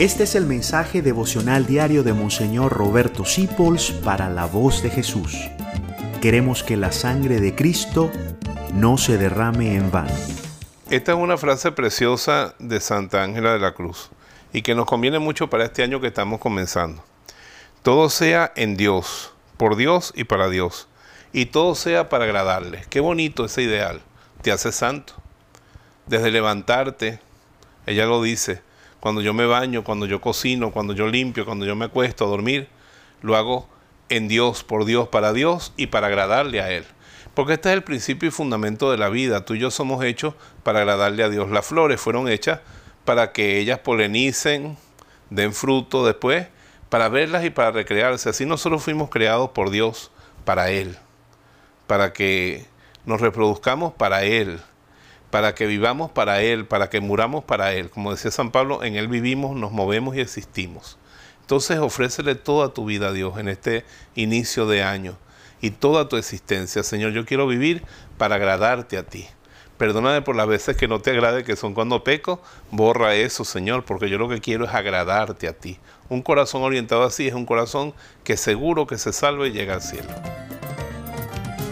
Este es el mensaje devocional diario de Monseñor Roberto Sipols para la voz de Jesús. Queremos que la sangre de Cristo no se derrame en vano. Esta es una frase preciosa de Santa Ángela de la Cruz y que nos conviene mucho para este año que estamos comenzando. Todo sea en Dios, por Dios y para Dios, y todo sea para agradarle. Qué bonito ese ideal, te hace santo. Desde levantarte, ella lo dice, cuando yo me baño, cuando yo cocino, cuando yo limpio, cuando yo me acuesto a dormir, lo hago en Dios, por Dios, para Dios y para agradarle a Él. Porque este es el principio y fundamento de la vida. Tú y yo somos hechos para agradarle a Dios. Las flores fueron hechas para que ellas polenicen, den fruto después, para verlas y para recrearse. Así nosotros fuimos creados por Dios para Él, para que nos reproduzcamos para Él, para que vivamos para Él, para que muramos para Él. Como decía San Pablo, en Él vivimos, nos movemos y existimos. Entonces ofrécele toda tu vida a Dios en este inicio de año y toda tu existencia. Señor, yo quiero vivir para agradarte a ti. Perdóname por las veces que no te agrade, que son cuando peco. Borra eso, Señor, porque yo lo que quiero es agradarte a ti. Un corazón orientado así es un corazón que seguro que se salve y llega al cielo.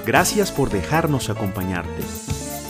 Gracias por dejarnos acompañarte.